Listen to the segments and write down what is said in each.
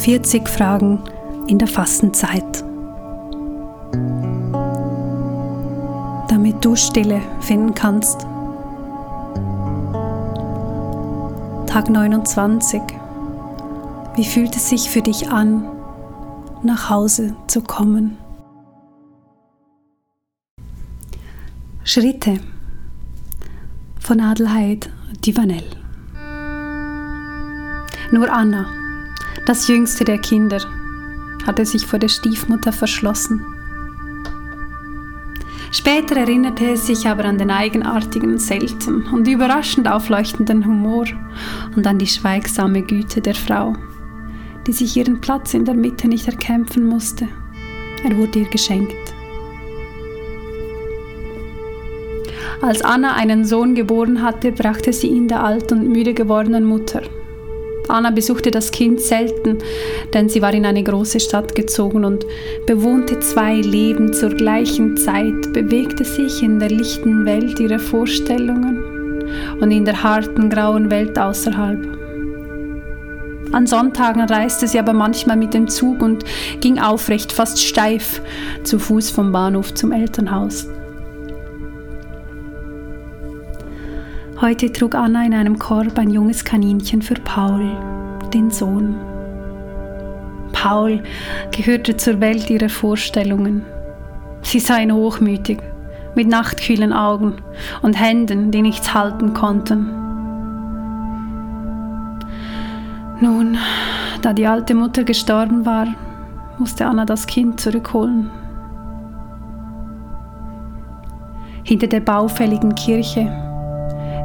40 Fragen in der Fastenzeit. Damit du Stille finden kannst. Tag 29. Wie fühlt es sich für dich an, nach Hause zu kommen? Schritte von Adelheid Divanel. Nur Anna, das jüngste der Kinder, hatte sich vor der Stiefmutter verschlossen. Später erinnerte es sich aber an den eigenartigen, selten und überraschend aufleuchtenden Humor und an die schweigsame Güte der Frau, die sich ihren Platz in der Mitte nicht erkämpfen musste. Er wurde ihr geschenkt. Als Anna einen Sohn geboren hatte, brachte sie ihn der alten und müde gewordenen Mutter. Anna besuchte das Kind selten, denn sie war in eine große Stadt gezogen und bewohnte zwei Leben zur gleichen Zeit, bewegte sich in der lichten Welt ihrer Vorstellungen und in der harten, grauen Welt außerhalb. An Sonntagen reiste sie aber manchmal mit dem Zug und ging aufrecht, fast steif, zu Fuß vom Bahnhof zum Elternhaus. Heute trug Anna in einem Korb ein junges Kaninchen für Paul, den Sohn. Paul gehörte zur Welt ihrer Vorstellungen. Sie sah ihn hochmütig, mit nachtkühlen Augen und Händen, die nichts halten konnten. Nun, da die alte Mutter gestorben war, musste Anna das Kind zurückholen. Hinter der baufälligen Kirche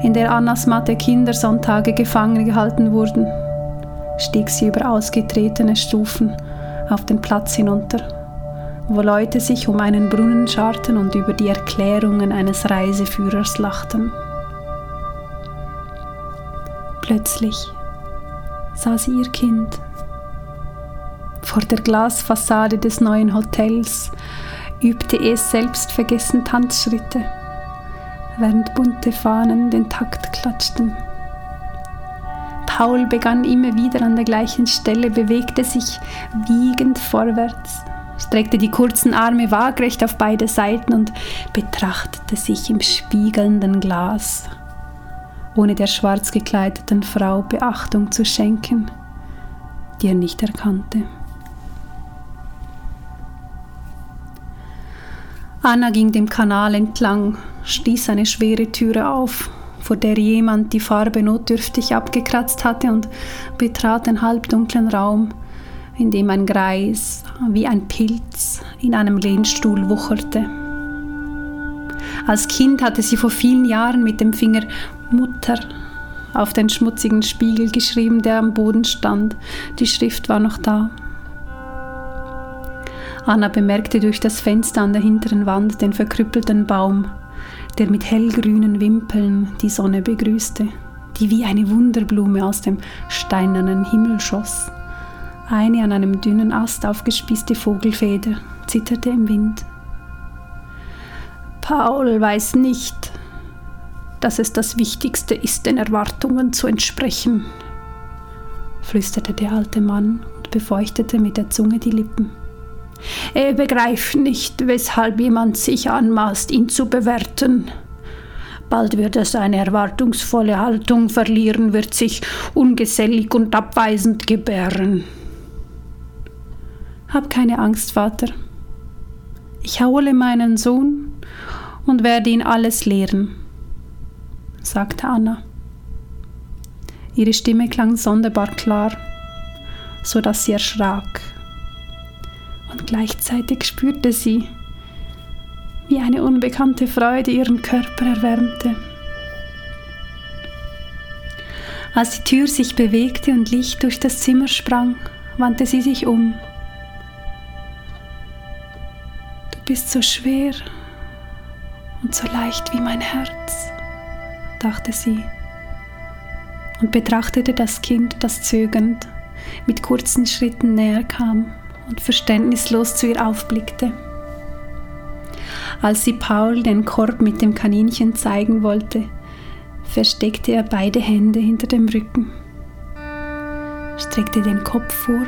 in der Annas Mathe Kindersonntage gefangen gehalten wurden, stieg sie über ausgetretene Stufen auf den Platz hinunter, wo Leute sich um einen Brunnen scharten und über die Erklärungen eines Reiseführers lachten. Plötzlich sah sie ihr Kind. Vor der Glasfassade des neuen Hotels übte es selbstvergessen Tanzschritte während bunte Fahnen den Takt klatschten. Paul begann immer wieder an der gleichen Stelle, bewegte sich wiegend vorwärts, streckte die kurzen Arme waagrecht auf beide Seiten und betrachtete sich im spiegelnden Glas, ohne der schwarz gekleideten Frau Beachtung zu schenken, die er nicht erkannte. Anna ging dem Kanal entlang, stieß eine schwere Türe auf, vor der jemand die Farbe notdürftig abgekratzt hatte und betrat den halbdunklen Raum, in dem ein Greis wie ein Pilz in einem Lehnstuhl wucherte. Als Kind hatte sie vor vielen Jahren mit dem Finger Mutter auf den schmutzigen Spiegel geschrieben, der am Boden stand. Die Schrift war noch da. Anna bemerkte durch das Fenster an der hinteren Wand den verkrüppelten Baum, der mit hellgrünen Wimpeln die Sonne begrüßte, die wie eine Wunderblume aus dem steinernen Himmel schoss. Eine an einem dünnen Ast aufgespießte Vogelfeder zitterte im Wind. Paul weiß nicht, dass es das Wichtigste ist, den Erwartungen zu entsprechen, flüsterte der alte Mann und befeuchtete mit der Zunge die Lippen. Er begreift nicht, weshalb jemand sich anmaßt, ihn zu bewerten. Bald wird er seine erwartungsvolle Haltung verlieren, wird sich ungesellig und abweisend gebären. Hab keine Angst, Vater. Ich hole meinen Sohn und werde ihn alles lehren, sagte Anna. Ihre Stimme klang sonderbar klar, so dass sie erschrak und gleichzeitig spürte sie, wie eine unbekannte Freude ihren Körper erwärmte. Als die Tür sich bewegte und Licht durch das Zimmer sprang, wandte sie sich um. Du bist so schwer und so leicht wie mein Herz, dachte sie und betrachtete das Kind, das zögernd mit kurzen Schritten näher kam und verständnislos zu ihr aufblickte. Als sie Paul den Korb mit dem Kaninchen zeigen wollte, versteckte er beide Hände hinter dem Rücken, streckte den Kopf vor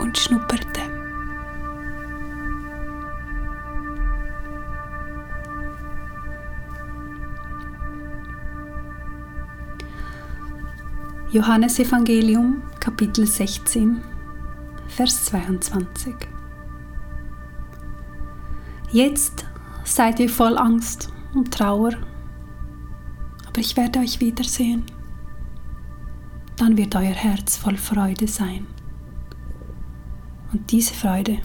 und schnupperte. Johannes Evangelium Kapitel 16 Vers 22 Jetzt seid ihr voll Angst und Trauer, aber ich werde euch wiedersehen. Dann wird euer Herz voll Freude sein. Und diese Freude,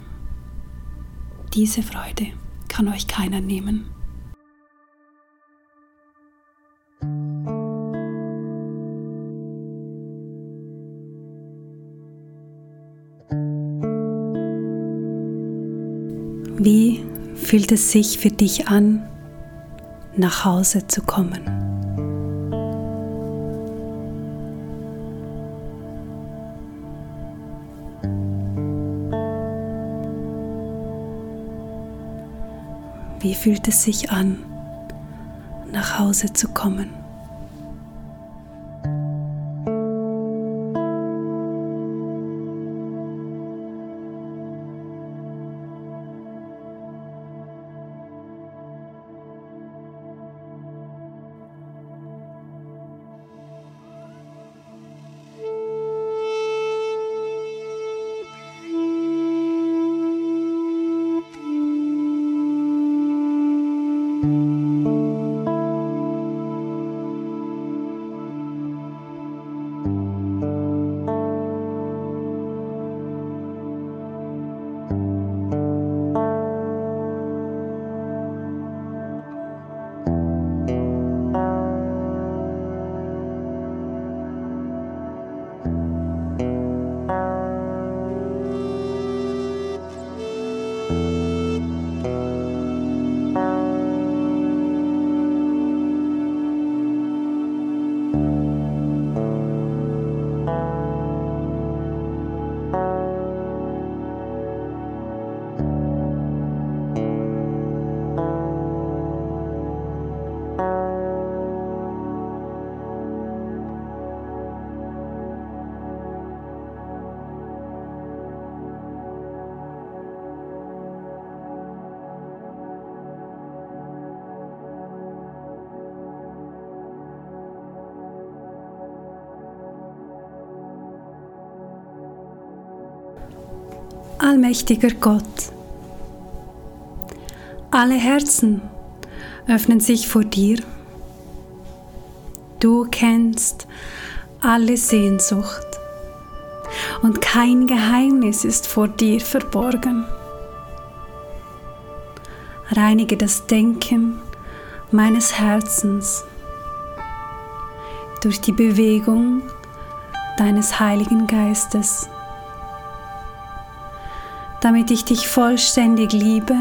diese Freude kann euch keiner nehmen. Wie fühlt es sich für dich an, nach Hause zu kommen? Wie fühlt es sich an, nach Hause zu kommen? Allmächtiger Gott, alle Herzen öffnen sich vor dir. Du kennst alle Sehnsucht und kein Geheimnis ist vor dir verborgen. Reinige das Denken meines Herzens durch die Bewegung deines Heiligen Geistes damit ich dich vollständig liebe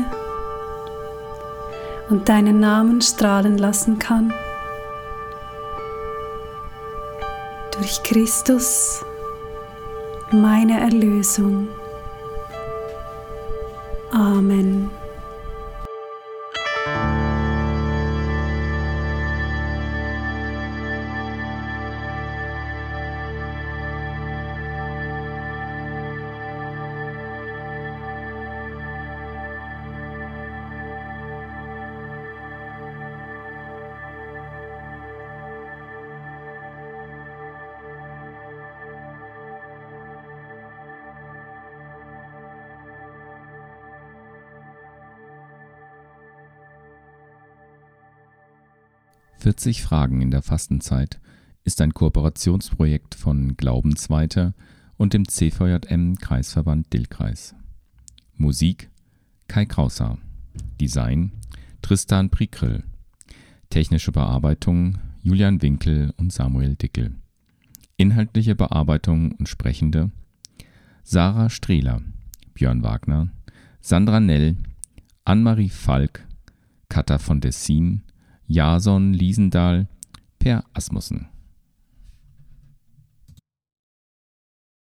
und deinen Namen strahlen lassen kann. Durch Christus, meine Erlösung. Amen. 40 Fragen in der Fastenzeit ist ein Kooperationsprojekt von Glaubensweiter und dem CVJM Kreisverband Dillkreis. Musik Kai Krauser. Design Tristan Prikrill. Technische Bearbeitung Julian Winkel und Samuel Dickel. Inhaltliche Bearbeitung und Sprechende Sarah Strehler, Björn Wagner, Sandra Nell, Anne-Marie Falk, Katha von Dessin, Jason Liesendahl, Per Asmussen